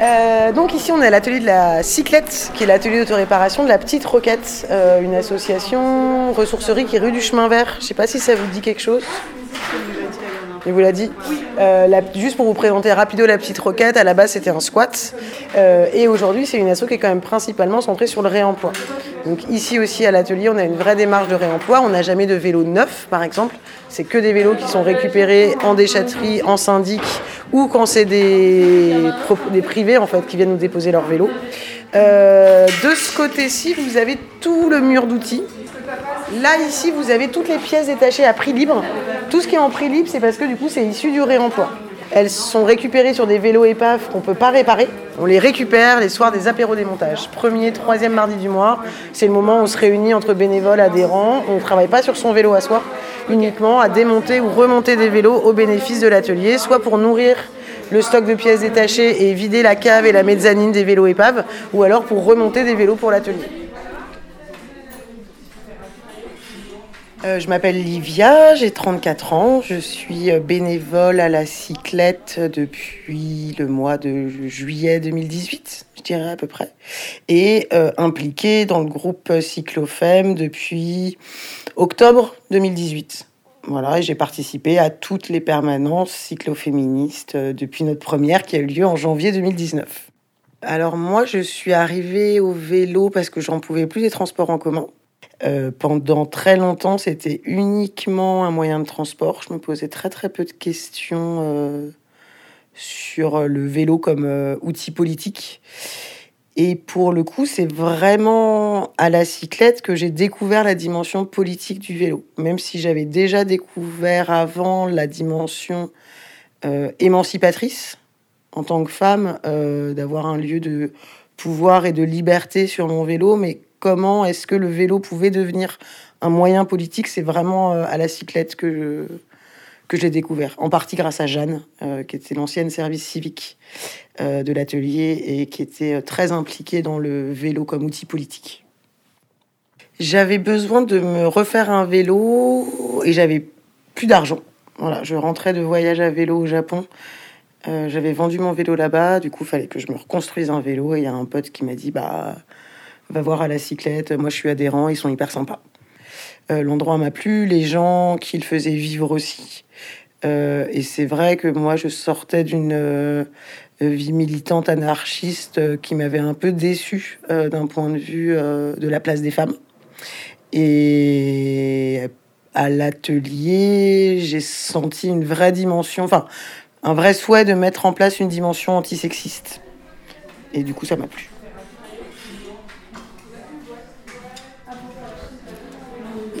Euh, donc ici on est à l'atelier de la Cyclette, qui est l'atelier d'autoréparation de la Petite Roquette, euh, une association ressourcerie qui est rue du Chemin Vert. Je ne sais pas si ça vous dit quelque chose. Il vous l'a dit? Euh, la- Juste pour vous présenter rapido la petite roquette, à la base c'était un squat. Euh, et aujourd'hui c'est une asso qui est quand même principalement centrée sur le réemploi. Donc ici aussi à l'atelier on a une vraie démarche de réemploi. On n'a jamais de vélo neuf par exemple. C'est que des vélos qui sont récupérés en déchetterie, en syndic ou quand c'est des, privés en fait qui viennent nous déposer leurs vélos. Euh, de ce côté-ci vous avez tout le mur d'outils. Là, ici, vous avez toutes les pièces détachées à prix libre. Tout ce qui est en prix libre, c'est parce que du coup, c'est issu du réemploi. Elles sont récupérées sur des vélos épaves qu'on ne peut pas réparer. On les récupère les soirs des apéros démontage. Premier, troisième mardi du mois, c'est le moment où on se réunit entre bénévoles, adhérents. On ne travaille pas sur son vélo à soi, uniquement à démonter ou remonter des vélos au bénéfice de l'atelier, soit pour nourrir le stock de pièces détachées et vider la cave et la mezzanine des vélos épaves, ou alors pour remonter des vélos pour l'atelier. Euh, je m'appelle Livia, j'ai 34 ans, je suis bénévole à la cyclette depuis le mois de juillet 2018, je à peu près, et euh, impliquée dans le groupe Cyclofem depuis octobre 2018. Voilà, et j'ai participé à toutes les permanences cycloféministes euh, depuis notre première qui a eu lieu en janvier 2019. Alors moi, je suis arrivée au vélo parce que j'en pouvais plus des transports en commun. Euh, pendant très longtemps, c'était uniquement un moyen de transport. Je me posais très très peu de questions euh, sur le vélo comme euh, outil politique. Et pour le coup, c'est vraiment à la cyclette que j'ai découvert la dimension politique du vélo. Même si j'avais déjà découvert avant la dimension euh, émancipatrice en tant que femme, euh, d'avoir un lieu de pouvoir et de liberté sur mon vélo, mais comment est-ce que le vélo pouvait devenir un moyen politique, c'est vraiment euh, à la cyclette que je, que j'ai découvert, en partie grâce à Jeanne, euh, qui était l'ancienne service civique euh, de l'atelier et qui était euh, très impliquée dans le vélo comme outil politique. J'avais besoin de me refaire un vélo et j'avais plus d'argent. Voilà, je rentrais de voyage à vélo au Japon. J'avais vendu mon vélo là-bas, du coup, il fallait que je me reconstruise un vélo. Et il y a un pote qui m'a dit Bah, va voir à la cyclette. Moi, je suis adhérent, ils sont hyper sympas. Euh, L'endroit m'a plu, les gens qui le faisaient vivre aussi. Euh, et c'est vrai que moi, je sortais d'une euh, vie militante anarchiste qui m'avait un peu déçue d'un point de vue de la place des femmes. Et à l'atelier, j'ai senti une vraie dimension, enfin, un vrai souhait de mettre en place une dimension antisexiste. Et du coup, ça m'a plu.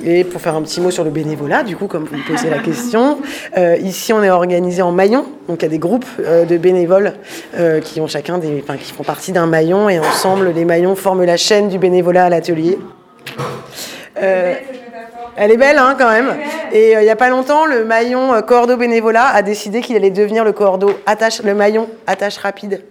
Et pour faire un petit mot sur le bénévolat, du coup, comme vous me posez la question, euh, ici on est organisé en maillons. Donc il y a des groupes euh, de bénévoles euh, qui ont chacun des, enfin, qui font partie d'un maillon et ensemble les maillons forment la chaîne du bénévolat à l'atelier. Elle est belle, hein, quand même. Et il y a pas longtemps, le maillon euh, cordeau bénévolat a décidé qu'il allait devenir le cordeau attache, le maillon attache rapide.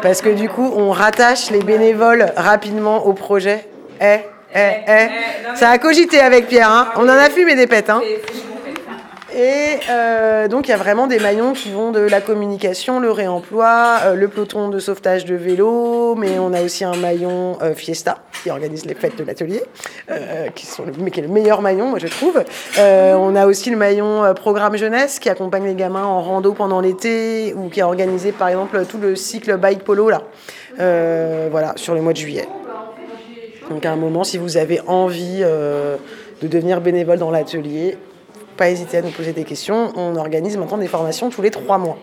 Parce que du coup, on rattache les bénévoles rapidement au projet. Eh, eh, eh. Ça a cogité avec Pierre. Hein. On en a fumé des pètes. Hein. Et euh, donc, il y a vraiment des maillons qui vont de la communication, le réemploi, euh, le peloton de sauvetage de vélo, mais on a aussi un maillon euh, Fiesta qui organise les fêtes de l'atelier, qui, sont le, mais qui est le meilleur maillon, moi je trouve. On a aussi le maillon programme jeunesse qui accompagne les gamins en rando pendant l'été ou qui a organisé par exemple tout le cycle bike polo là, voilà, sur le mois de juillet. Donc à un moment, si vous avez envie euh, de devenir bénévole dans l'atelier, pas hésiter à nous poser des questions. On organise maintenant des formations tous les trois mois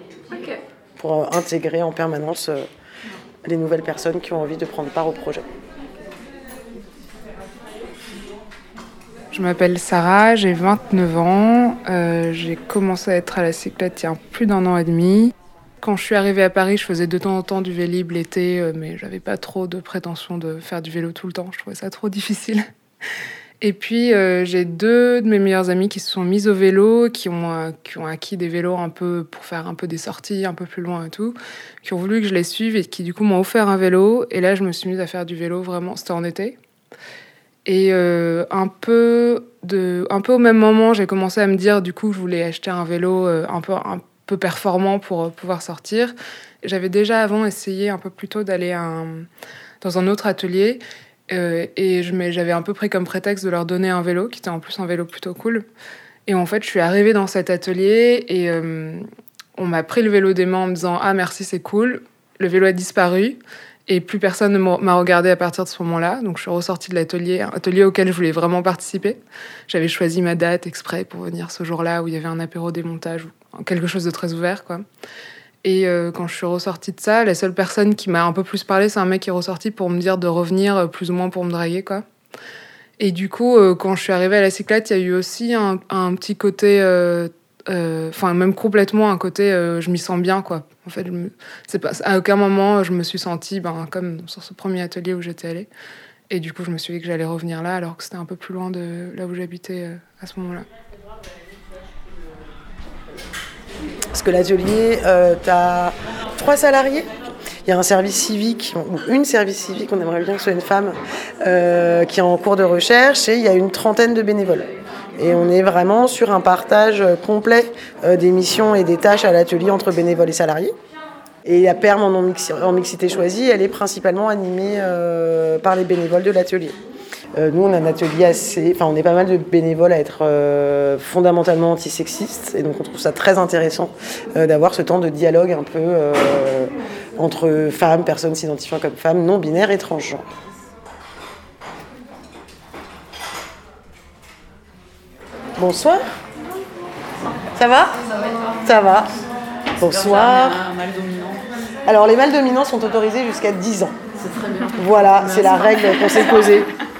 pour euh, intégrer en permanence euh, les nouvelles personnes qui ont envie de prendre part au projet. Je m'appelle Sarah, j'ai 29 ans. Euh, j'ai commencé à être à la cyclette il y a plus d'un an et demi. Quand je suis arrivée à Paris, je faisais de temps en temps du vélib l'été, euh, mais j'avais pas trop de prétention de faire du vélo tout le temps. Je trouvais ça trop difficile. Et puis euh, j'ai deux de mes meilleures amies qui se sont mises au vélo, qui ont, euh, qui ont acquis des vélos un peu pour faire un peu des sorties un peu plus loin et tout, qui ont voulu que je les suive et qui du coup m'ont offert un vélo. Et là, je me suis mise à faire du vélo vraiment. C'était en été. Et un peu de, un peu au même moment, j'ai commencé à me dire du coup je voulais acheter un vélo un peu peu performant pour pouvoir sortir. J'avais déjà avant essayé un peu plus tôt d'aller dans un autre atelier et j'avais un peu pris comme prétexte de leur donner un vélo, qui était en plus un vélo plutôt cool. Et en fait, je suis arrivée dans cet atelier et on m'a pris le vélo des mains en me disant Ah, merci, c'est cool. Le vélo a disparu. Et plus personne ne m'a regardé à partir de ce moment-là. Donc je suis ressortie de l'atelier, un atelier auquel je voulais vraiment participer. J'avais choisi ma date exprès pour venir ce jour-là où il y avait un apéro démontage, quelque chose de très ouvert. quoi. Et euh, quand je suis ressortie de ça, la seule personne qui m'a un peu plus parlé, c'est un mec qui est ressorti pour me dire de revenir euh, plus ou moins pour me draguer. quoi. Et du coup, euh, quand je suis arrivée à la cyclette, il y a eu aussi un, petit côté enfin même complètement un côté je m'y sens bien quoi en fait c'est pas à aucun moment je me suis sentie ben comme sur ce premier atelier où j'étais allée et du coup je me suis dit que j'allais revenir là alors que c'était un peu plus loin de là où j'habitais à ce moment-là parce que l'atelier tu as trois salariés il y a un service civique, ou une service civique, on aimerait bien que ce soit une femme, qui est en cours de recherche, et il y a une trentaine de bénévoles. Et on est vraiment sur un partage complet euh, des missions et des tâches à l'atelier entre bénévoles et salariés. Et la perme en, mixité choisie, elle est principalement animée euh, par les bénévoles de l'atelier. Euh, nous, on a un atelier assez. Enfin, on est pas mal de bénévoles à être fondamentalement antisexistes. Et donc, on trouve ça très intéressant d'avoir ce temps de dialogue un peu entre femmes, personnes s'identifiant comme femmes, non binaires et transgenres. Bonsoir. Ça va? Ça va. Bonsoir. Alors les mâles dominants sont autorisés jusqu'à 10 ans. C'est très bien. Voilà, c'est la règle qu'on s'est posée.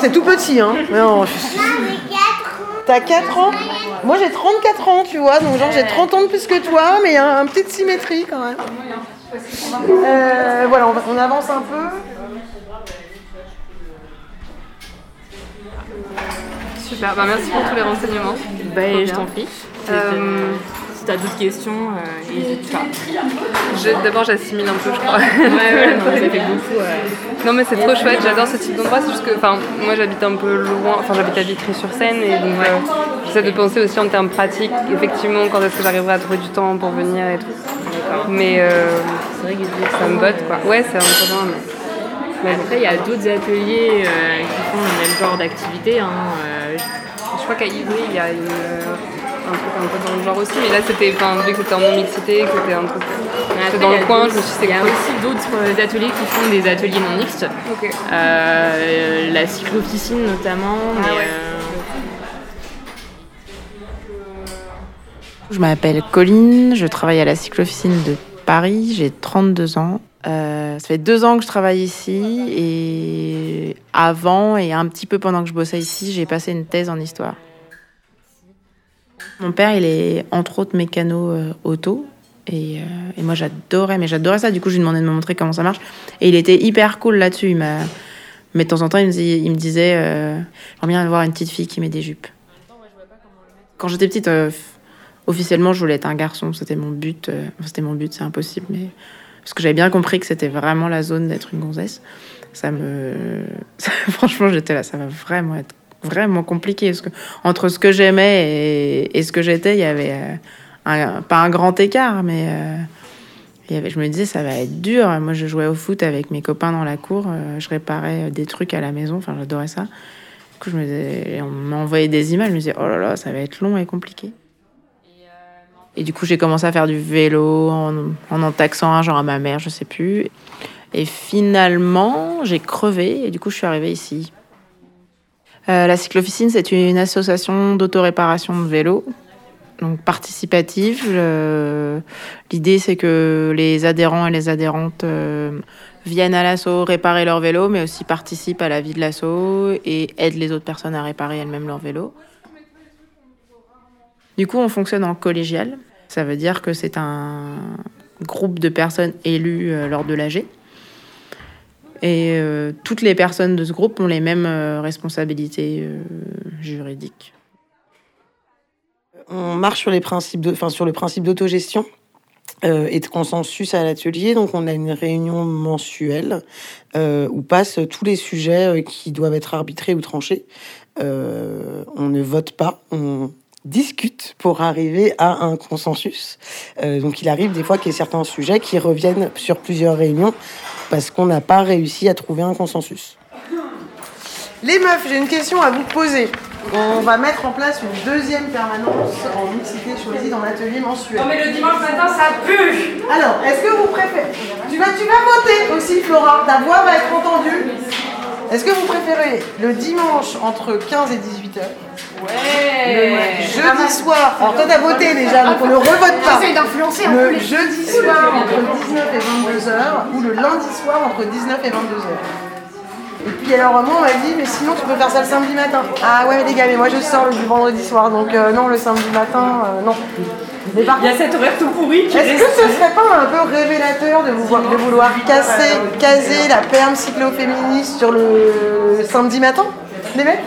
c'est tout petit, hein. Non, T'as 4 ans Moi j'ai 34 ans, tu vois, donc genre j'ai 30 ans de plus que toi, mais il y a une petite symétrie quand même. Euh, voilà, on avance un peu. Super, bah, merci pour tous les renseignements. Bah, je t'en prie. Euh, tu as d'autres questions, euh, n'hésite pas. D'abord, j'assimile un peu, je crois. ouais, ouais, non, ça fait beaucoup. Non, mais c'est trop chouette, j'adore ce type d'endroit. C'est juste que, moi j'habite un peu loin, enfin, j'habite à Vitry-sur-Seine et donc euh, j'essaie de penser aussi en termes pratiques, effectivement, quand est-ce que j'arriverai à trouver du temps pour venir et tout. Mais c'est vrai que ça me botte, quoi. Ouais, c'est un peu loin, mais. Après, il y a d'autres ateliers euh, qui font le même genre d'activité. Hein, euh. Je crois qu'à Ivry, il y a une, euh, un truc un peu dans le genre aussi, mais là, c'était, vu que c'était en non-mixité, que c'était un truc c'était dans le coin, je me suis Il y a aussi d'autres ateliers qui font des ateliers non mixtes. la cyclo-officine notamment. Ah je m'appelle Colline, je travaille à la cyclo-officine de Paris, j'ai 32 ans. Euh, ça fait deux ans que je travaille ici et avant et un petit peu pendant que je bossais ici, j'ai passé une thèse en histoire. Mon père, il est entre autres mécano euh, auto et, euh, et, moi j'adorais, mais j'adorais ça. Du coup, je lui demandais de me montrer comment ça marche et il était hyper cool là-dessus. Mais de temps en temps, il me, disait, disait j'aimerais bien avoir une petite fille qui met des jupes. Quand j'étais petite, officiellement, je voulais être un garçon. C'était mon but. c'était mon but, c'est impossible, mais parce que j'avais bien compris que c'était vraiment la zone d'être une gonzesse. Ça me. Franchement, j'étais là, ça va vraiment être vraiment compliqué. Parce que entre ce que j'aimais et, ce que j'étais, il y avait euh, pas un grand écart, mais. Euh, il y avait, je me disais, ça va être dur. Moi, je jouais au foot avec mes copains dans la cour. Euh, je réparais des trucs à la maison. Enfin, j'adorais ça. Du coup, je me disais, on m'envoyait des images. Je me disais, oh là là, ça va être long et compliqué. Et du coup, j'ai commencé à faire du vélo en, en taxant un genre à ma mère, je sais plus. Et finalement, j'ai crevé et du coup, je suis arrivée ici. Euh, la cyclofficine, c'est une association d'autoréparation de vélo, donc participative. L'idée, c'est que les adhérents et les adhérentes euh, viennent à l'assaut réparer leur vélo, mais aussi participent à la vie de l'assaut et aident les autres personnes à réparer elles-mêmes leur vélo. Du coup, on fonctionne en collégial. Ça veut dire que c'est un groupe de personnes élues euh, lors de l'AG. Et euh, toutes les personnes de ce groupe ont les mêmes euh, responsabilités juridiques. On marche sur, les principes de, sur le principe d'autogestion et de consensus à l'atelier. Donc, on a une réunion mensuelle où passent tous les sujets qui doivent être arbitrés ou tranchés. on ne vote pas, on discutent pour arriver à un consensus. Euh, donc il arrive des fois qu'il y ait certains sujets qui reviennent sur plusieurs réunions parce qu'on n'a pas réussi à trouver un consensus. Les meufs, j'ai une question à vous poser. On va mettre en place une deuxième permanence en mixité choisie dans l'atelier mensuel. Non mais le dimanche matin ça pue Alors, est-ce que vous préférez tu vas, tu vas voter aussi, Flora. Ta voix va être entendue. Est-ce que vous préférez le dimanche entre 15 et 18 heures Ouais Le jeudi soir. Alors toi t'as voté déjà, donc on ne revote pas. J'essaie d'influencer en Le jeudi soir entre 19 et 22 heures ou le lundi soir entre 19 et 22 heures. Et puis alors moi on m'a dit mais sinon tu peux faire ça le samedi matin. Ah ouais les gars mais moi je sors le vendredi soir donc euh, non le samedi matin euh, non. Mais par Il y a cet horaire tout pourri est-ce que ce serait pas un peu révélateur de, vous, de vouloir casser, caser la perme cycloféministe sur le samedi matin, les mecs?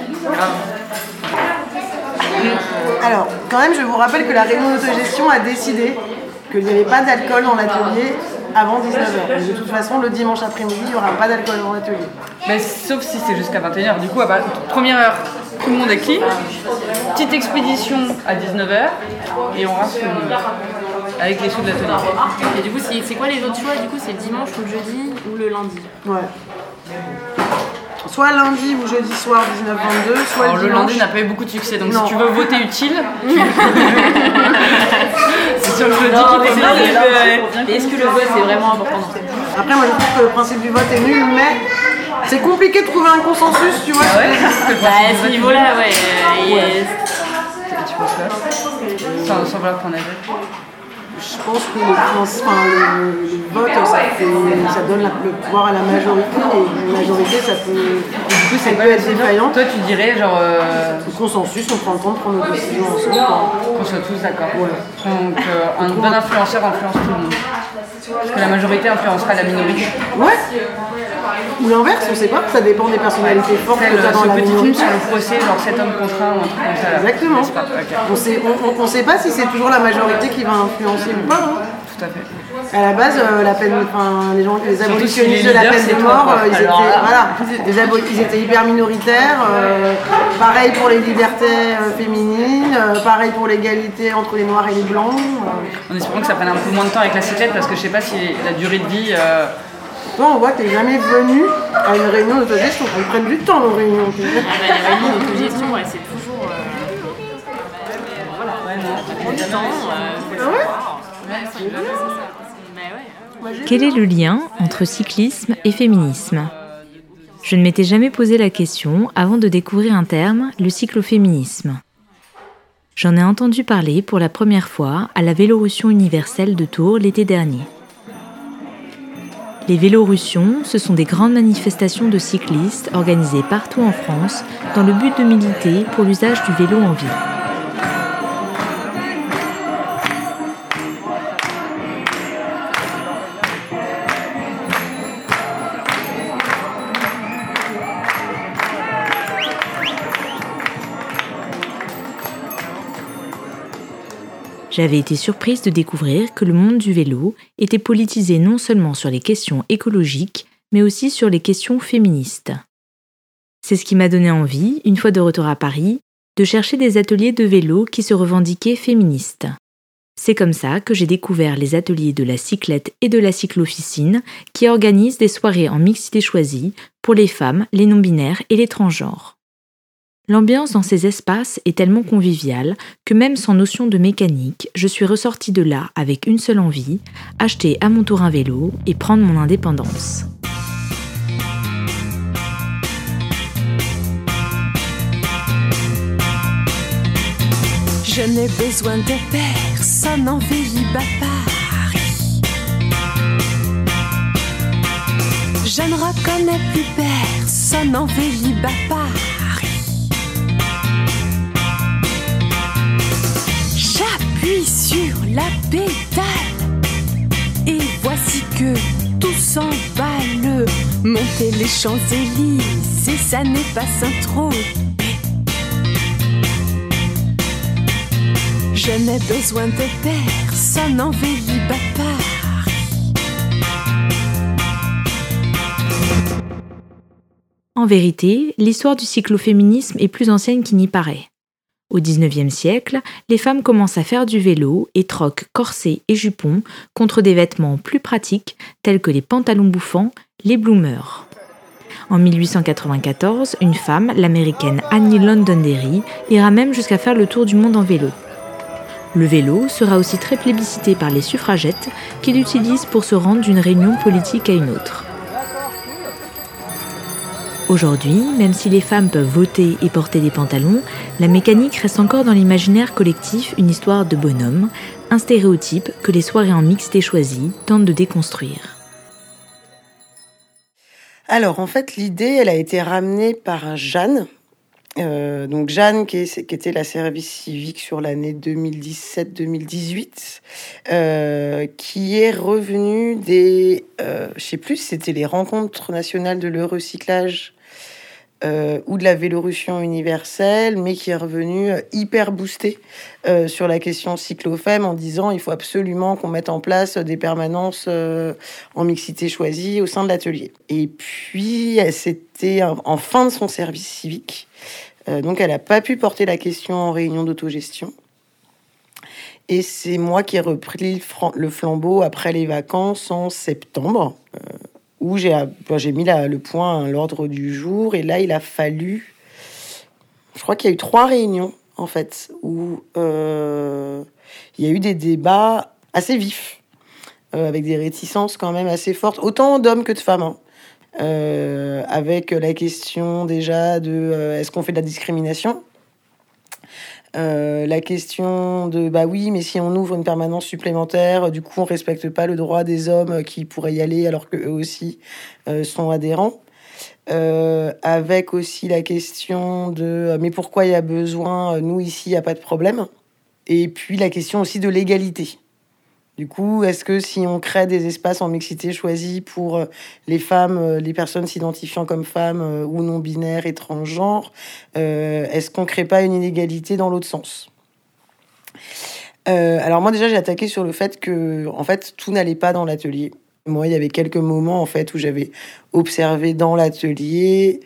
Alors, quand même, je vous rappelle que la réunion d'autogestion a décidé qu'il n'y avait pas d'alcool dans l'atelier avant 19h. De toute façon, le dimanche après-midi, il n'y aura pas d'alcool dans l'atelier. Mais sauf si c'est jusqu'à 21h. Du coup, à part- première heure, tout le monde est clean. Petite expédition à 19h et on le monde. Avec les sous de l'atelier. Et du coup, c'est c'est quoi les autres choix? Du coup, c'est le dimanche ou le jeudi ou le lundi? Ouais. Soit lundi ou jeudi soir 19-22, soit Alors, le le lundi n'a pas eu beaucoup de succès, donc Non. si tu veux voter utile, c'est sur le jeudi que- Mais est-ce que le vote c'est vraiment important dans cette Après, moi, je trouve que le principe du vote est nul, mais c'est compliqué de trouver un consensus, tu vois. Ah ouais Bah, à ce niveau-là, ouais. euh, et- Tu penses quoi Sans, sans vouloir prendre avis. Je pense que le, principe- enfin, le, le vote, ça, fait- ça donne la- le pouvoir à la majorité, et une majorité, ça peut, Du coup, ça peut la être défaillant. Toi, tu dirais genre euh, Le consensus, on prend le temps de prendre nos décisions ensemble. qu'on soit tous d'accord. Donc, euh, un bon influenceur influence tout le monde. Parce que la majorité influencera la minorité. Ouais. Ou l'inverse, on sait pas, ça dépend des personnalités fortes que tu as euh, dans la petit film sur le procès, genre 7 hommes contre un ou un truc comme ça. Exactement. Pas- On sait, on, on- on sait pas si c'est toujours la majorité qui va influencer ou pas. hein. Tout à fait. À la base, euh, la peine, enfin, les gens, les abolitionnistes de la peine de mort, quoi. euh, ils, étaient, là- voilà, les abo- ils étaient hyper minoritaires. euh, pareil pour les libertés euh, féminines, euh, pareil pour l'égalité entre les noirs et les blancs. euh. En espérant que ça prenne un peu moins de temps avec la cyclette parce que je sais pas si la durée de vie. Toi, on voit que t'es jamais venu à une réunion d'autogestion. Elles prennent du temps, nos réunions. tu. Ah bah, les réunions d'autogestion, ouais, c'est toujours. euh, ouais, non. prend du temps. euh. Ouais, ça. Bah ouais. Quel est le lien entre cyclisme et féminisme? Je ne m'étais jamais posé la question avant de découvrir un terme, le cycloféminisme. J'en ai entendu parler pour la première fois à la Vélorussion universelle de Tours l'été dernier. Les Vélorussions, ce sont des grandes manifestations de cyclistes organisées partout en France dans le but de militer pour l'usage du vélo en ville. J'avais été surprise de découvrir que le monde du vélo était politisé non seulement sur les questions écologiques, mais aussi sur les questions féministes. C'est ce qui m'a donné envie, une fois de retour à Paris, de chercher des ateliers de vélo qui se revendiquaient féministes. C'est comme ça que j'ai découvert les ateliers de la cyclette et de la cyclofficine qui organisent des soirées en mixité choisie pour les femmes, les non-binaires et les transgenres. L'ambiance dans ces espaces est tellement conviviale que même sans notion de mécanique, je suis ressortie de là avec une seule envie, acheter à mon tour un vélo et prendre mon indépendance. Je n'ai besoin de personne en Vélib à Paris. Je ne reconnais plus personne en Vélib à Paris. Sur la pédale et voici que tout s'emballe. Monter les Champs-Élysées, ça n'est pas Saint-Tropez. Je n'ai besoin de personne en Paris. En vérité, l'histoire du cycloféminisme est plus ancienne qu'il n'y paraît. Au XIXe siècle, les femmes commencent à faire du vélo et troquent corsets et jupons contre des vêtements plus pratiques tels que les pantalons bouffants, les bloomers. En 1894, une femme, l'américaine Annie Londonderry, ira même jusqu'à faire le tour du monde en vélo. Le vélo sera aussi très plébiscité par les suffragettes qui l'utilisent pour se rendre d'une réunion politique à une autre. Aujourd'hui, même si les femmes peuvent voter et porter des pantalons, la mécanique reste encore dans l'imaginaire collectif une histoire de bonhomme, un stéréotype que les soirées en mixité choisies tentent de déconstruire. Alors en fait, l'idée, elle a été ramenée par Jeanne. Euh, donc Jeanne, qui, était la service civique sur l'année 2017-2018, euh, qui est revenue des, euh, je sais plus, c'était les rencontres nationales de le recyclage euh, ou de la Vélorussion universelle, mais qui est revenu euh, hyper boosté euh, sur la question cyclofem en disant il faut absolument qu'on mette en place des permanences en mixité choisie au sein de l'atelier. Et puis, c'était en fin de son service civique, donc elle n'a pas pu porter la question en réunion d'autogestion. Et c'est moi qui ai repris le flambeau après les vacances en septembre où j'ai mis le point l'ordre du jour. Et là, il a fallu. Je crois qu'il y a eu trois réunions, en fait, où euh, il y a eu des débats assez vifs, euh, avec des réticences quand même assez fortes, autant d'hommes que de femmes. Hein. Euh, avec la question déjà de est-ce qu'on fait de la discrimination? Euh, la question de bah oui, mais si on ouvre une permanence supplémentaire, du coup on respecte pas le droit des hommes qui pourraient y aller alors qu'eux aussi euh, sont adhérents. Euh, avec aussi la question de mais pourquoi il y a besoin, nous ici il n'y a pas de problème? Et puis la question aussi de l'égalité. Du coup, est-ce que si on crée des espaces en mixité choisis pour euh, les femmes, euh, les personnes s'identifiant comme femmes euh, ou non binaires, étrangères, est-ce qu'on crée pas une inégalité dans l'autre sens? Alors moi déjà j'ai attaqué sur le fait que en fait tout n'allait pas dans l'atelier. Moi il y avait quelques moments en fait où j'avais observé dans l'atelier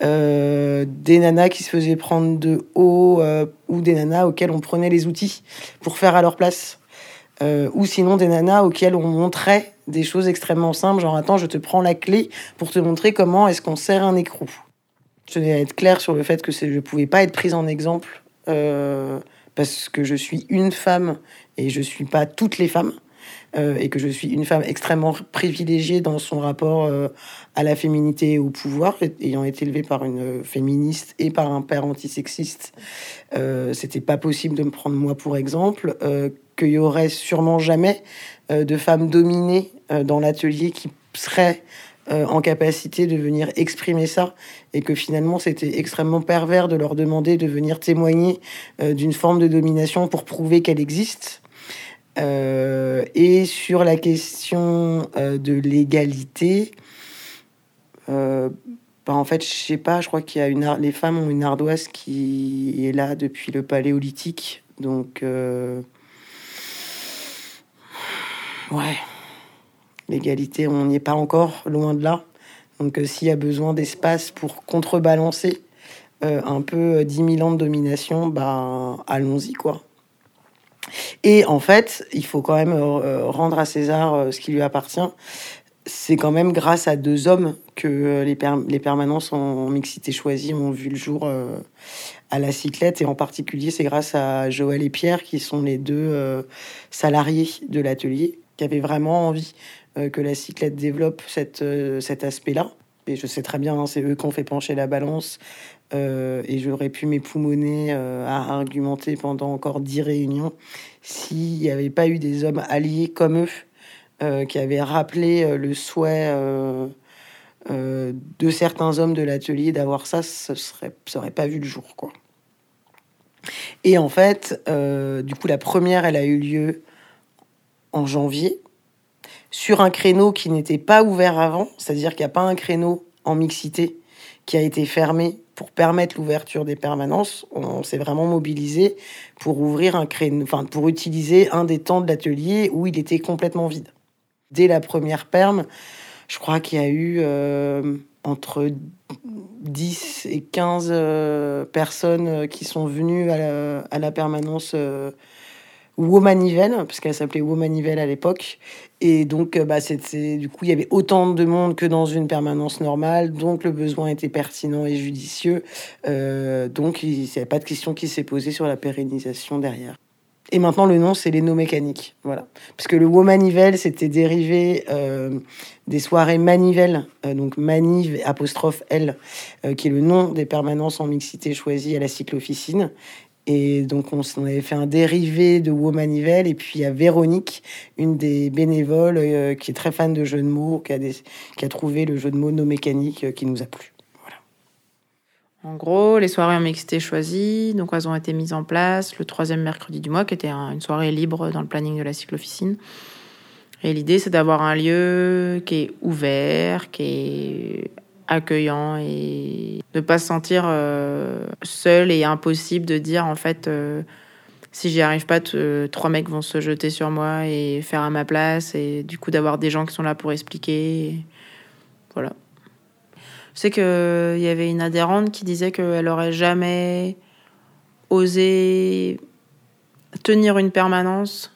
des nanas qui se faisaient prendre de haut ou des nanas auxquelles on prenait les outils pour faire à leur place. Euh, ou sinon des nanas auxquelles on montrait des choses extrêmement simples, genre attends, je te prends la clé pour te montrer comment est-ce qu'on sert un écrou. Je tenais à être clair sur le fait que je ne pouvais pas être prise en exemple euh, parce que je suis une femme et je suis pas toutes les femmes. Euh, et que je suis une femme extrêmement privilégiée dans son rapport à la féminité et au pouvoir, ayant été élevée par une féministe et par un père antisexiste, euh, c'était pas possible de me prendre moi pour exemple qu'il y aurait sûrement jamais euh, de femmes dominées euh, dans l'atelier qui seraient euh, en capacité de venir exprimer ça et que finalement c'était extrêmement pervers de leur demander de venir témoigner d'une forme de domination pour prouver qu'elle existe. Et sur la question de l'égalité, bah, en fait, je sais pas, je crois qu'il y a une les femmes ont une ardoise qui est là depuis le paléolithique, donc Ouais. L'égalité, on n'y est pas encore, loin de là. Donc euh, s'il y a besoin d'espace pour contrebalancer euh, un peu 10 euh, 000 ans de domination, bah allons-y quoi. Et en fait, il faut quand même rendre à César ce qui lui appartient. C'est quand même grâce à deux hommes que les, les permanences en mixité choisie ont vu le jour à la cyclette. Et en particulier, c'est grâce à Joël et Pierre, qui sont les deux salariés de l'atelier, qui avaient vraiment envie euh, que la cyclette développe euh, cet aspect-là. Et je sais très bien, hein, c'est eux qui ont fait pencher la balance. Euh, et j'aurais pu m'époumoner à argumenter pendant encore dix réunions s'il n'y avait pas eu des hommes alliés comme eux qui avaient rappelé le souhait de certains hommes de l'atelier d'avoir ça, ce serait, ça aurait pas vu le jour, quoi. Et en fait, du coup, la première, elle a eu lieu en janvier sur un créneau qui n'était pas ouvert avant, c'est-à-dire qu'il n'y a pas un créneau en mixité qui a été fermé pour permettre l'ouverture des permanences. On s'est vraiment mobilisé pour ouvrir un créneau, enfin pour utiliser un des temps de l'atelier où il était complètement vide. Dès la première perme, je crois qu'il y a eu euh, entre 10 et 15 euh, personnes qui sont venues à la, permanence euh, Womanivel, parce qu'elle s'appelait Womanivel à l'époque. Et donc, euh, bah, c'était, du coup, il y avait autant de monde que dans une permanence normale, donc le besoin était pertinent et judicieux. Euh, donc, il n'y avait pas de question qui s'est posée sur la pérennisation derrière. Et maintenant, le nom, c'est les no mécaniques. Voilà. Parce que le Womanivel, c'était dérivé euh, des soirées Manivel, euh, donc Maniv apostrophe L, qui est le nom des permanences en mixité choisies à la cyclo-officine. Et donc, on, avait fait un dérivé de Womanivel. Et puis, il y a Véronique, une des bénévoles euh, qui est très fan de jeux de mots, qui a, trouvé le jeu de mots no mécanique euh, qui nous a plu. En gros, les soirées en mixité choisies, donc elles ont été mises en place le troisième mercredi du mois, qui était un- une soirée libre dans le planning de la cyclo-officine. Et l'idée, c'est d'avoir un lieu qui est ouvert, qui est accueillant et de pas se sentir euh, seul et impossible de dire en fait euh, si j'y arrive pas, t- trois mecs vont se jeter sur moi et faire à ma place et du coup d'avoir des gens qui sont là pour expliquer. Voilà. Je sais qu'il y avait une adhérente qui disait qu'elle aurait jamais osé tenir une permanence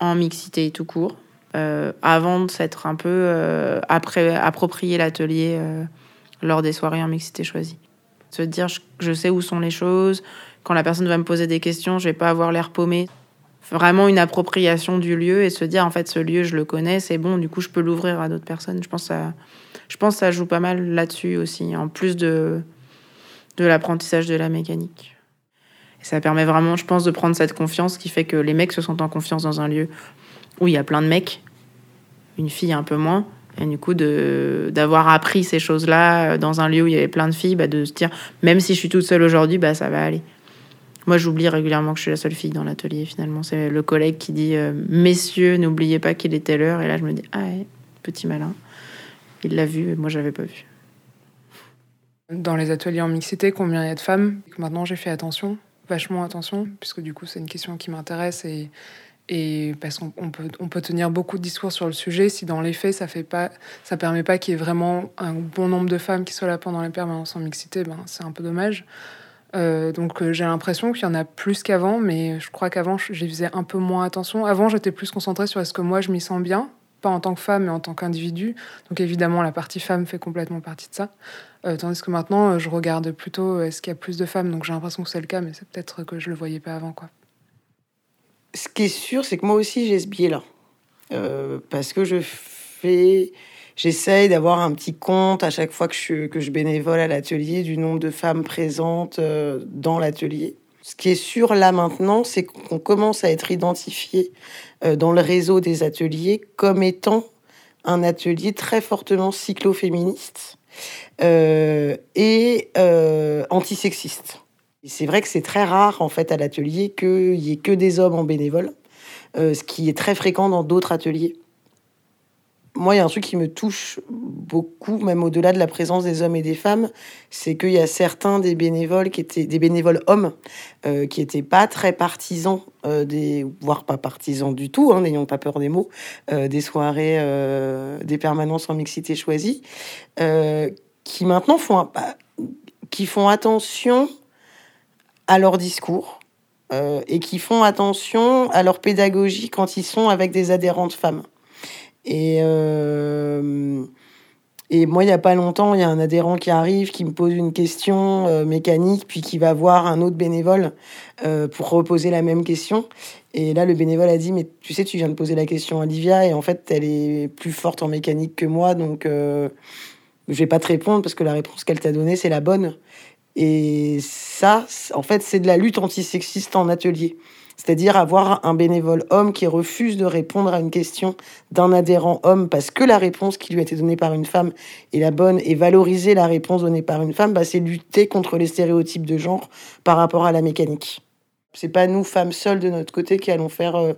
en mixité tout court, euh, avant de s'être un peu euh, après, approprié l'atelier euh, lors des soirées en mixité choisie. Se dire, je, sais où sont les choses, quand la personne va me poser des questions, je vais pas avoir l'air paumé. Vraiment une appropriation du lieu et se dire, en fait, ce lieu, je le connais, c'est bon, du coup, je peux l'ouvrir à d'autres personnes. Je pense ça, je pense que ça joue pas mal là-dessus aussi, en plus de, de l'apprentissage de la mécanique. Ça permet vraiment, je pense, de prendre cette confiance qui fait que les mecs se sentent en confiance dans un lieu où il y a plein de mecs, une fille un peu moins. Et du coup, d'avoir appris ces choses-là euh, dans un lieu où il y avait plein de filles, bah, de se dire, même si je suis toute seule aujourd'hui, bah, ça va aller. Moi, j'oublie régulièrement que je suis la seule fille dans l'atelier, finalement. C'est le collègue qui dit euh, Messieurs, n'oubliez pas qu'il est telle heure. Et là, je me dis Ah ouais, petit malin. Il l'a vu, et moi, j'avais pas vu. Dans les ateliers en mixité, combien il y a de femmes? Maintenant, j'ai fait attention, vachement attention, puisque du coup, c'est une question qui m'intéresse et, et parce qu'on on peut, tenir beaucoup de discours sur le sujet. Si dans les faits, ça fait pas, ça permet pas qu'il y ait vraiment un bon nombre de femmes qui soient là pendant les permanences en mixité, ben, c'est un peu dommage. Euh, donc euh, j'ai l'impression qu'il y en a plus qu'avant, mais je crois qu'avant j'y faisais un peu moins attention. Avant j'étais plus concentrée sur est-ce que moi je m'y sens bien, pas en tant que femme mais en tant qu'individu. Donc évidemment la partie femme fait complètement partie de ça. Euh, tandis que maintenant je regarde plutôt est-ce qu'il y a plus de femmes? Donc j'ai l'impression que c'est le cas, mais c'est peut-être que je le voyais pas avant quoi. Ce qui est sûr, c'est que moi aussi, j'ai ce biais-là. Euh, parce que je fais. J'essaye d'avoir un petit compte à chaque fois que je, que je bénévole à l'atelier du nombre de femmes présentes euh, dans l'atelier. Ce qui est sûr là maintenant, c'est qu'on commence à être identifié euh, dans le réseau des ateliers comme étant un atelier très fortement cyclo-féministe et antisexiste. C'est vrai que c'est très rare en fait à l'atelier qu'il y ait que des hommes en bénévole, euh, ce qui est très fréquent dans d'autres ateliers. Moi, il y a un truc qui me touche beaucoup, même au-delà de la présence des hommes et des femmes, c'est qu'il y a certains des bénévoles qui étaient des bénévoles hommes euh, qui étaient pas très partisans euh, voire pas partisans du tout, hein, n'ayons pas peur des mots, des soirées, des permanences en mixité choisie, qui maintenant font, bah, qui font attention à leur discours euh, et qui font attention à leur pédagogie quand ils sont avec des adhérentes femmes. Et, euh, et moi, il n'y a pas longtemps, il y a un adhérent qui arrive, qui me pose une question euh, mécanique, puis qui va voir un autre bénévole pour reposer la même question. Et là, le bénévole a dit, mais tu sais, tu viens de poser la question à Livia, et en fait, elle est plus forte en mécanique que moi, donc je vais pas te répondre parce que la réponse qu'elle t'a donnée, c'est la bonne. Et ça, en fait, c'est de la lutte antisexiste en atelier. C'est-à-dire avoir un bénévole homme qui refuse de répondre à une question d'un adhérent homme parce que la réponse qui lui a été donnée par une femme est la bonne et valoriser la réponse donnée par une femme, bah, c'est lutter contre les stéréotypes de genre par rapport à la mécanique. C'est pas nous, femmes seules de notre côté, qui allons faire euh,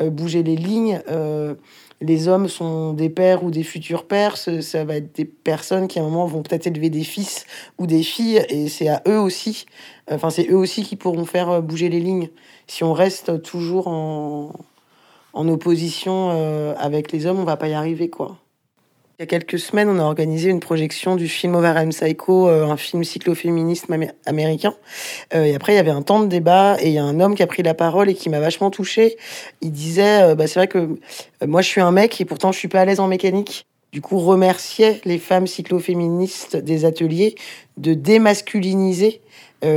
euh, bouger les lignes. Euh, les hommes sont des pères ou des futurs pères. Ce- Ça va être des personnes qui, à un moment, vont peut-être élever des fils ou des filles. Et c'est à eux aussi, enfin, c'est eux aussi qui pourront faire bouger les lignes. Si on reste toujours en, opposition avec les hommes, on va pas y arriver, quoi. Il y a quelques semaines, on a organisé une projection du film Overheim Psycho, euh, un film cycloféministe américain. Euh, et après, il y avait un temps de débat et il y a un homme qui a pris la parole et qui m'a vachement touchée. Il disait, euh, bah, c'est vrai que moi, je suis un mec et pourtant, je suis pas à l'aise en mécanique. Du coup, remerciait les femmes cycloféministes des ateliers de démasculiniser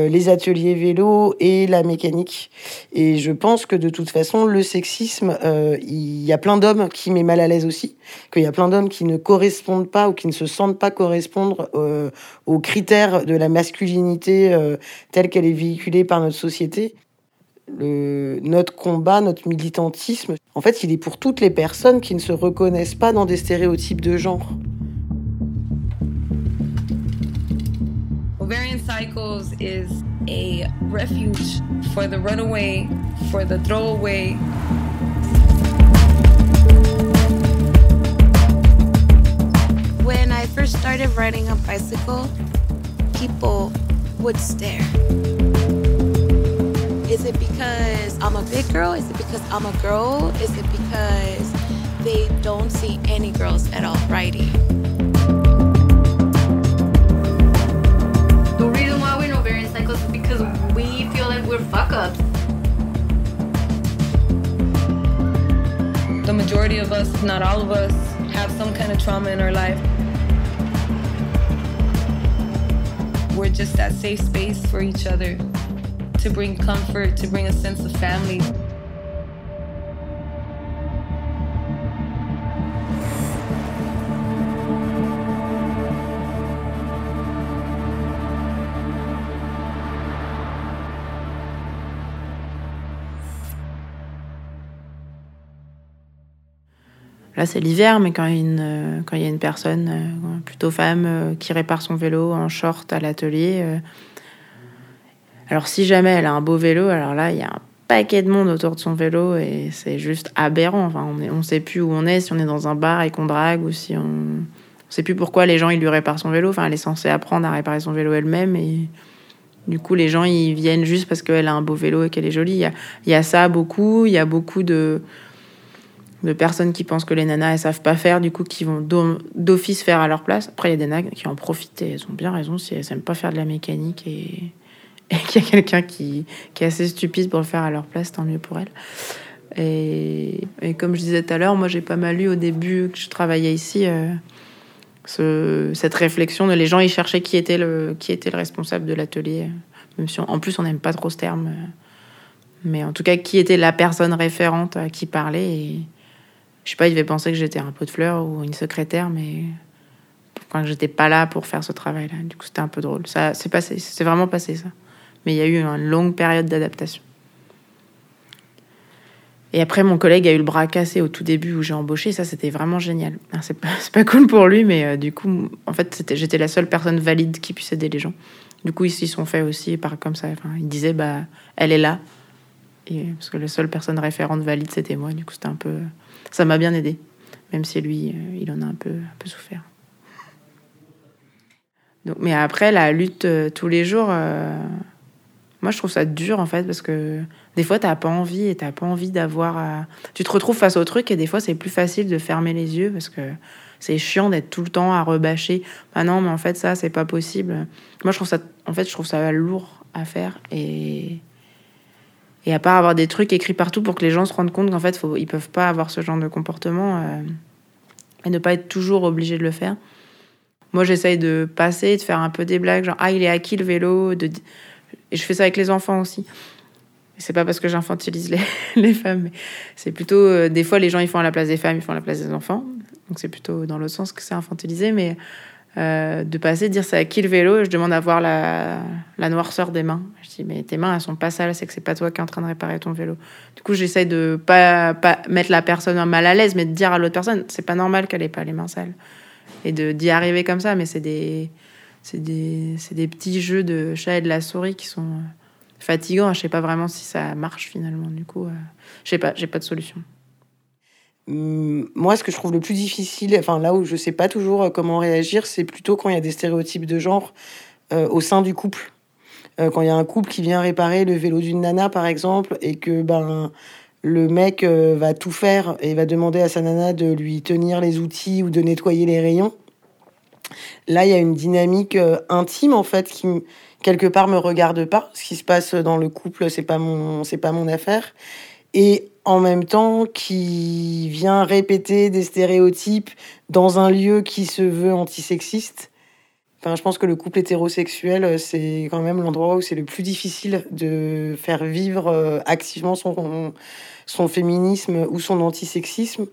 les ateliers vélo et la mécanique. Et je pense que de toute façon, le sexisme, euh, il y a plein d'hommes qui met mal à l'aise aussi, qu'il y a plein d'hommes qui ne correspondent pas ou qui ne se sentent pas correspondre euh, aux critères de la masculinité telle qu'elle est véhiculée par notre société. Le, notre combat, notre militantisme, en fait, il est pour toutes les personnes qui ne se reconnaissent pas dans des stéréotypes de genre. Ovarian Cycles is a refuge for the runaway, for the throwaway. When I first started riding a bicycle, people would stare. Is it because I'm a big girl? Is it because I'm a girl? Is it because they don't see any girls at all riding? Fuck ups. The majority of us, if not all of us, have some kind of trauma in our life. We're just that safe space for each other to bring comfort, to bring a sense of family. Là, c'est l'hiver, mais quand il y a une, euh, quand il y a une personne, euh, plutôt femme, euh, qui répare son vélo en short à l'atelier, alors si jamais elle a un beau vélo, alors là, il y a un paquet de monde autour de son vélo et c'est juste aberrant. Enfin, on ne sait plus où on est, si on est dans un bar et qu'on drague ou si on... On sait plus pourquoi les gens, ils lui réparent son vélo. Enfin, elle est censée apprendre à réparer son vélo elle-même et... Du coup, les gens, ils viennent juste parce qu'elle a un beau vélo et qu'elle est jolie. Y a, il y a ça beaucoup. Il y a beaucoup de de personnes qui pensent que les nanas elles savent pas faire, du coup qui vont d'office faire à leur place. Après il y a des nanas qui en profitent et elles ont bien raison si elles n'aiment pas faire de la mécanique et, qu'il y a quelqu'un qui, qui, est assez stupide pour le faire à leur place, tant mieux pour elles. Et, comme je disais tout à l'heure, moi j'ai pas mal eu au début que je travaillais ici euh, ce, cette réflexion de les gens ils cherchaient qui était le, qui était le responsable de l'atelier, même si en plus on n'aime pas trop ce terme. Mais en tout cas, qui était la personne référente à qui parler et, je sais pas, il devait penser que j'étais un pot de fleurs ou une secrétaire, mais enfin, que j'étais pas là pour faire ce travail-là. Du coup, c'était un peu drôle. Ça, c'est passé, c'est vraiment passé ça. Mais il y a eu une longue période d'adaptation. Et après, mon collègue a eu le bras cassé au tout début où j'ai embauché. Ça, c'était vraiment génial. C'est pas, pas cool pour lui, mais euh, du coup, en fait, j'étais la seule personne valide qui puisse aider les gens. Du coup, ils s'y sont fait aussi par comme ça. Enfin, ils disaient, bah, elle est là. Parce que la seule personne référente valide, c'était moi. Du coup, c'était un peu ça m'a bien aidé, même si lui, euh, il en a un peu, un peu souffert. Donc, mais après, la lutte euh, tous les jours, euh, moi je trouve ça dur en fait, parce que des fois, t'as pas envie et t'as pas envie d'avoir. Tu te retrouves face au truc et des fois, c'est plus facile de fermer les yeux parce que c'est chiant d'être tout le temps à rebâcher. Ah non, mais en fait, ça, c'est pas possible. Moi, je trouve ça, en fait, je trouve ça lourd à faire et et à part avoir des trucs écrits partout pour que les gens se rendent compte qu'en fait, faut, ils peuvent pas avoir ce genre de comportement euh, et ne pas être toujours obligés de le faire. Moi, j'essaye de passer, de faire un peu des blagues, genre ah il est à qui le vélo, et je fais ça avec les enfants aussi. C'est pas parce que j'infantilise les, les, femmes, mais c'est plutôt euh, des fois les gens ils font à la place des femmes, ils font à la place des enfants. Donc c'est plutôt dans l'autre sens que c'est infantilisé, mais euh, de passer, de dire c'est à qui le vélo, je demande à voir la, noirceur des mains. Je dis mais tes mains elles sont pas sales, c'est que c'est pas toi qui es en train de réparer ton vélo. Du coup j'essaie de pas, pas mettre la personne mal à l'aise, mais de dire à l'autre personne c'est pas normal qu'elle ait pas les mains sales et d'y arriver comme ça. Mais c'est des des, des petits jeux de chat et de la souris qui sont fatigants. Je sais pas vraiment si ça marche finalement. Du coup, euh, je pas, j'ai pas de solution. Hum, moi, ce que je trouve le plus difficile, enfin là où je sais pas toujours euh, comment réagir, c'est plutôt quand il y a des stéréotypes de genre euh, au sein du couple. Euh, quand il y a un couple qui vient réparer le vélo d'une nana, par exemple, et que ben le mec va tout faire et va demander à sa nana de lui tenir les outils ou de nettoyer les rayons. Là, il y a une dynamique intime en fait qui quelque part me regarde pas. Ce qui se passe dans le couple, c'est pas mon c'est pas mon affaire. Et en même temps, qui vient répéter des stéréotypes dans un lieu qui se veut antisexiste. Enfin, je pense que le couple hétérosexuel, euh, c'est quand même l'endroit où c'est le plus difficile de faire vivre euh, activement son, féminisme ou son antisexisme.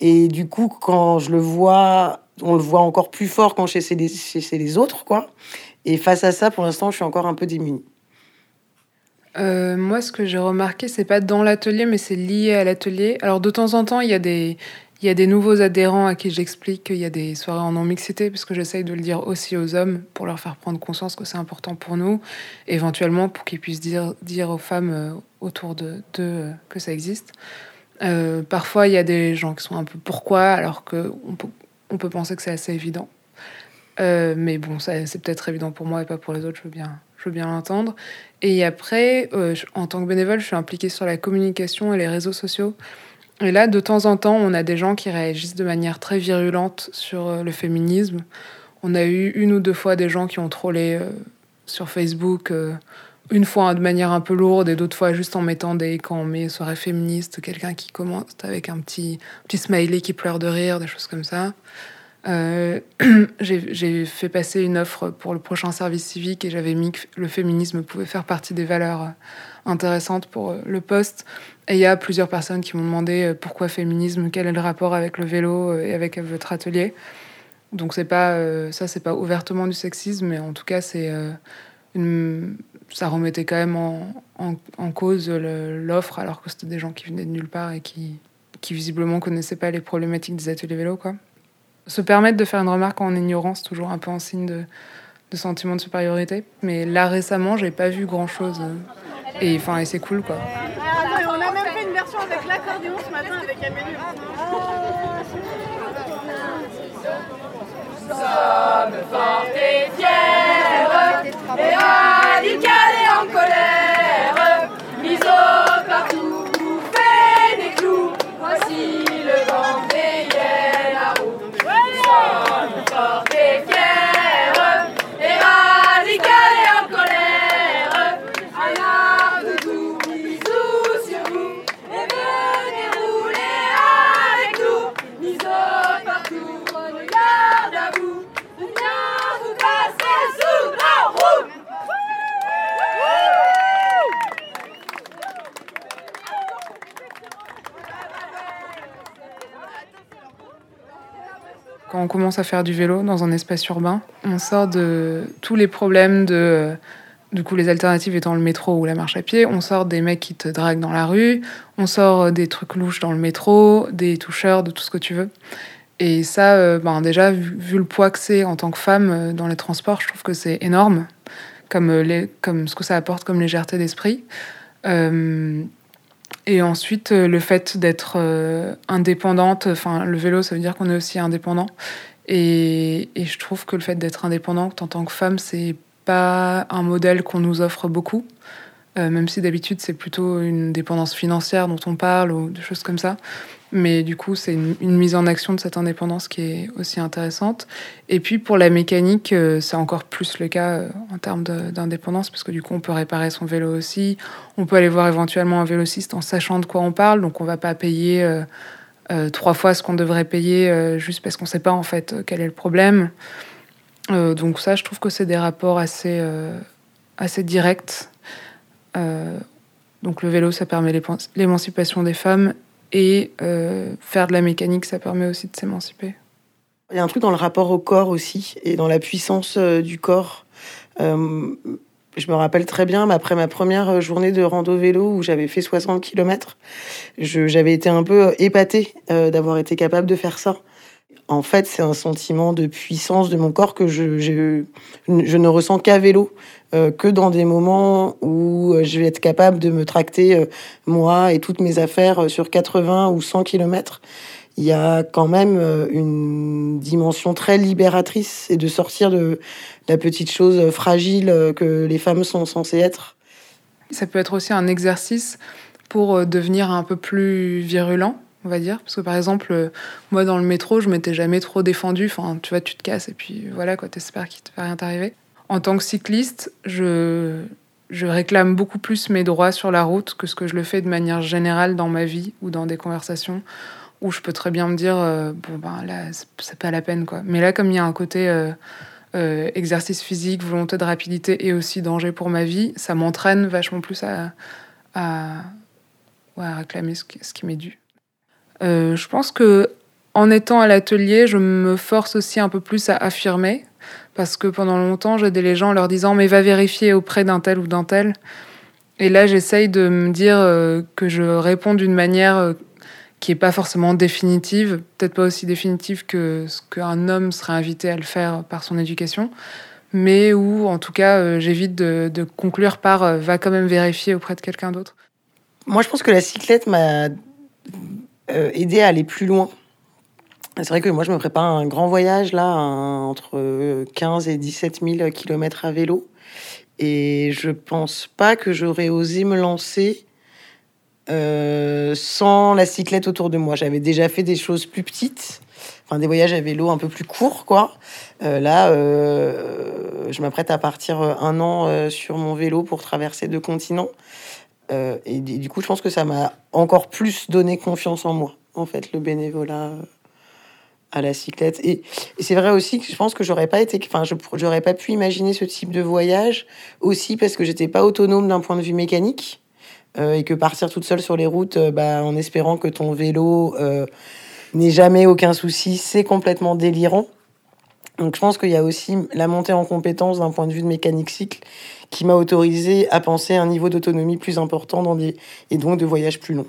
Et du coup, quand je le vois, on le voit encore plus fort quand c'est les, les autres, quoi. Et face à ça, pour l'instant, je suis encore un peu démunie. Euh, moi, ce que j'ai remarqué, c'est pas dans l'atelier, mais c'est lié à l'atelier. Alors, de temps en temps, il y a des, il y a des nouveaux adhérents à qui j'explique qu'il y a des soirées en non-mixité, parce que j'essaye de le dire aussi aux hommes pour leur faire prendre conscience que c'est important pour nous, éventuellement pour qu'ils puissent dire, dire aux femmes euh, autour d'eux de, euh, que ça existe. Parfois, il y a des gens qui sont un peu pourquoi, alors qu'on peut, on peut penser que c'est assez évident. Mais bon, c'est peut-être évident pour moi et pas pour les autres, je veux bien, je veux bien l'entendre. Et après, euh, en tant que bénévole, je suis impliquée sur la communication et les réseaux sociaux. Et là, de temps en temps, on a des gens qui réagissent de manière très virulente sur euh, le féminisme. On a eu une ou deux fois des gens qui ont trollé euh, sur Facebook, une fois de manière un peu lourde et d'autres fois juste en mettant des quand on met soirée féministe, quelqu'un qui commence avec un petit, petit smiley qui pleure de rire, des choses comme ça. Euh, j'ai fait passer une offre pour le prochain service civique et j'avais mis que le féminisme pouvait faire partie des valeurs intéressantes pour le poste. Et il y a plusieurs personnes qui m'ont demandé euh, pourquoi féminisme, quel est le rapport avec le vélo euh, et avec votre atelier. Donc c'est pas euh, ça, c'est pas ouvertement du sexisme, mais en tout cas c'est ça remettait quand même en cause l'offre, alors que c'était des gens qui venaient de nulle part et qui, qui visiblement connaissaient pas les problématiques des ateliers vélo, quoi. Se permettre de faire une remarque en ignorance, toujours un peu en signe de, de sentiment de supériorité. Mais là récemment, j'ai pas vu grand chose. Et enfin, et c'est cool, quoi. on a même fait une version avec l'accordéon ce matin avec Amélie. Nous sommes fortes et fières, et radicales commence à faire du vélo dans un espace urbain, on sort de tous les problèmes de, euh, du coup, les alternatives étant le métro ou la marche à pied. On sort des mecs qui te draguent dans la rue, on sort euh, des trucs louches dans le métro, des toucheurs, de tout ce que tu veux. Et ça, euh, ben déjà, vu, le poids que c'est en tant que femme dans les transports, je trouve que c'est énorme, comme, les, comme ce que ça apporte comme légèreté d'esprit. Euh, et ensuite, euh, le fait d'être euh, indépendante, enfin, le vélo, ça veut dire qu'on est aussi indépendant. Et, je trouve que le fait d'être indépendante en tant que femme, c'est pas un modèle qu'on nous offre beaucoup. Euh, même si d'habitude c'est plutôt une dépendance financière dont on parle ou des choses comme ça. Mais du coup, c'est une, mise en action de cette indépendance qui est aussi intéressante. Et puis pour la mécanique, euh, c'est encore plus le cas euh, en termes d'indépendance, parce que du coup, on peut réparer son vélo aussi. On peut aller voir éventuellement un vélociste en sachant de quoi on parle, donc on va pas payer euh, trois fois ce qu'on devrait payer juste parce qu'on sait pas en fait quel est le problème. Donc ça, je trouve que c'est des rapports assez, assez directs. Donc le vélo, ça permet l'émancipation des femmes et euh, faire de la mécanique, ça permet aussi de s'émanciper. Il y a un truc dans le rapport au corps aussi et dans la puissance euh, du corps. Euh, je me rappelle très bien, après ma première journée de rando vélo où j'avais fait 60 km, j'avais été un peu épatée d'avoir été capable de faire ça. En fait, c'est un sentiment de puissance de mon corps que je, ne ressens qu'à vélo, euh, que dans des moments où euh, je vais être capable de me tracter, euh, moi et toutes mes affaires, sur 80 ou 100 km il y a quand même une dimension très libératrice et de sortir de la petite chose fragile que les femmes sont censées être. Ça peut être aussi un exercice pour devenir un peu plus virulent, on va dire. Parce que par exemple, euh, moi dans le métro, je m'étais jamais trop défendue. Enfin, tu vois, tu te casses et puis voilà, quoi, t'espères qu'il ne va rien t'arriver. En tant que cycliste, je, je réclame beaucoup plus mes droits sur la route que ce que je le fais de manière générale dans ma vie ou dans des conversations où je peux très bien me dire, euh, bon, ben là, c'est pas la peine, quoi. Mais là, comme il y a un côté euh, exercice physique, volonté de rapidité et aussi danger pour ma vie, ça m'entraîne vachement plus à, à, réclamer ce qui, ce qui m'est dû. Euh, je pense que en étant à l'atelier, je me force aussi un peu plus à affirmer, parce que pendant longtemps, j'aidais les gens en leur disant mais va vérifier auprès d'un tel ou d'un tel. Et là, j'essaye de me dire euh, que je réponds d'une manière euh, qui n'est pas forcément définitive, peut-être pas aussi définitive que ce qu'un homme serait invité à le faire par son éducation, mais où en tout cas j'évite de, de, conclure par va quand même vérifier auprès de quelqu'un d'autre. Moi, je pense que la cyclette m'a euh, aidé à aller plus loin. C'est vrai que moi, je me prépare un grand voyage, là, entre 15 et 17 000 kilomètres à vélo. Et je pense pas que j'aurais osé me lancer euh, sans la cyclette autour de moi. J'avais déjà fait des choses plus petites, enfin des voyages à vélo un peu plus courts, quoi. Euh, là, je m'apprête à partir un an sur mon vélo pour traverser deux continents. Euh, et, du coup, je pense que ça m'a encore plus donné confiance en moi, en fait, le bénévolat euh, à la cyclette. Et, c'est vrai aussi que je pense que j'aurais pas été, enfin, j'aurais pas pu imaginer ce type de voyage aussi parce que j'étais pas autonome d'un point de vue mécanique euh, et que partir toute seule sur les routes, bah, en espérant que ton vélo n'ait jamais aucun souci, c'est complètement délirant. Donc je pense qu'il y a aussi la montée en compétence d'un point de vue de mécanique cycle qui m'a autorisé à penser un niveau d'autonomie plus important dans des, et donc de voyages plus longs.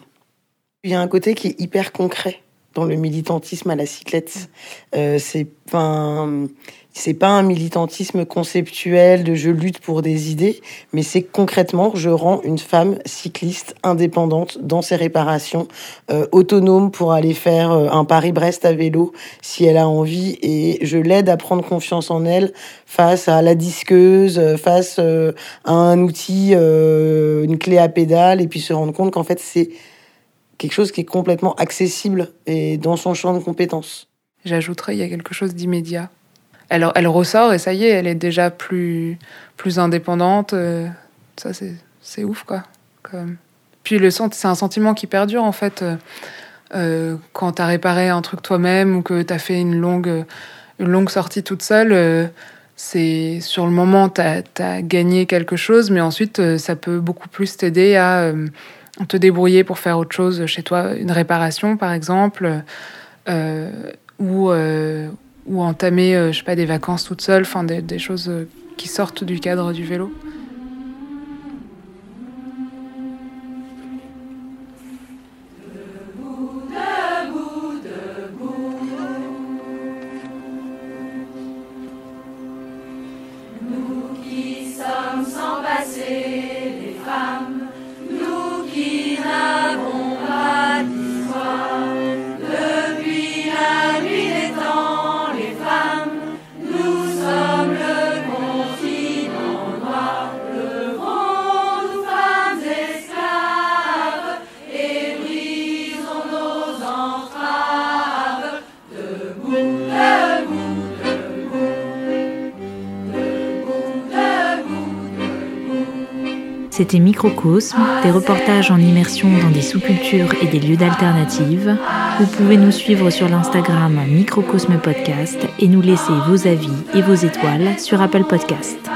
Il y a un côté qui est hyper concret dans le militantisme à la cyclette. Euh, c'est enfin, c'est pas un militantisme conceptuel de je lutte pour des idées, mais c'est concrètement je rends une femme cycliste indépendante dans ses réparations, euh, autonome pour aller faire euh, un Paris-Brest à vélo si elle a envie, et je l'aide à prendre confiance en elle face à la disqueuse, face euh, à un outil, une clé à pédale, et puis se rendre compte qu'en fait c'est quelque chose qui est complètement accessible et dans son champ de compétences. J'ajouterais, il y a quelque chose d'immédiat elle, elle ressort et ça y est, elle est déjà plus, plus indépendante. Euh, ça, c'est ouf, quoi. Comme... Puis le c'est un sentiment qui perdure, en fait. Euh, euh quand t'as réparé un truc toi-même ou que t'as fait une longue, une longue sortie toute seule, euh, c'est sur le moment, t'as as gagné quelque chose, mais ensuite, ça peut beaucoup plus t'aider à te débrouiller pour faire autre chose chez toi, une réparation, par exemple. ou, ou entamer, euh, je pas, des vacances toute seule, enfin des, choses euh, qui sortent du cadre du vélo. C'était Microcosme, des reportages en immersion dans des sous-cultures et des lieux d'alternatives. Vous pouvez nous suivre sur l'Instagram Microcosme Podcast et nous laisser vos avis et vos étoiles sur Apple Podcast.